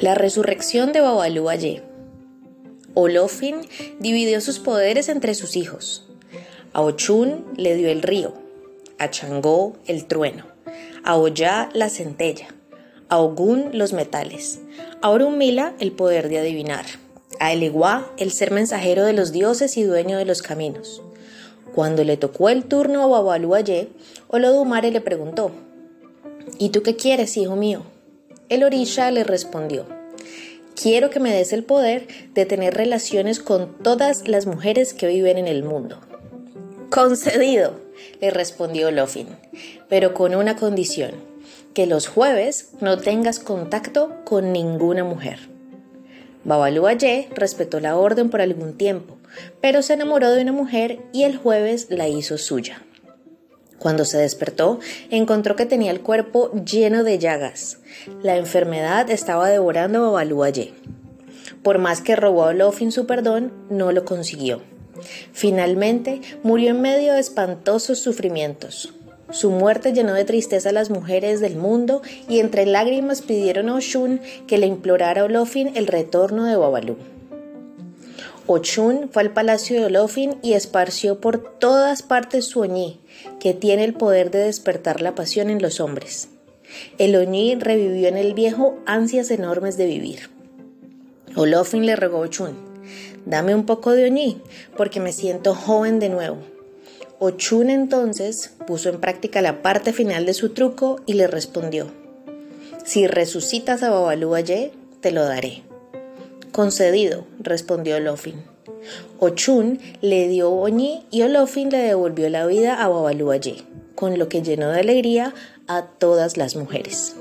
La resurrección de Babalú Aye. Olofin dividió sus poderes entre sus hijos. A Ochun le dio el río, a Changó el trueno, a Oya la centella, a Ogún los metales, a Orunmila el poder de adivinar, a Eleguá el ser mensajero de los dioses y dueño de los caminos. Cuando le tocó el turno a Babalú Aye, Olodumare le preguntó, ¿Y tú qué quieres, hijo mío? El orisha le respondió, quiero que me des el poder de tener relaciones con todas las mujeres que viven en el mundo. Concedido, le respondió Lofin, pero con una condición, que los jueves no tengas contacto con ninguna mujer. Babalu Aye respetó la orden por algún tiempo, pero se enamoró de una mujer y el jueves la hizo suya. Cuando se despertó, encontró que tenía el cuerpo lleno de llagas. La enfermedad estaba devorando a Babalú Por más que rogó a Olofin su perdón, no lo consiguió. Finalmente, murió en medio de espantosos sufrimientos. Su muerte llenó de tristeza a las mujeres del mundo y entre lágrimas pidieron a Oshun que le implorara a Olofin el retorno de Babalú. Ochun fue al palacio de Olofin y esparció por todas partes su oñí, que tiene el poder de despertar la pasión en los hombres. El oñí revivió en el viejo ansias enormes de vivir. Olofin le rogó a Ochun, dame un poco de oñí, porque me siento joven de nuevo. Ochun entonces puso en práctica la parte final de su truco y le respondió, si resucitas a Babalú te lo daré. Concedido, respondió Olofin. Ochun le dio Oñi y Olofin le devolvió la vida a Babalu con lo que llenó de alegría a todas las mujeres.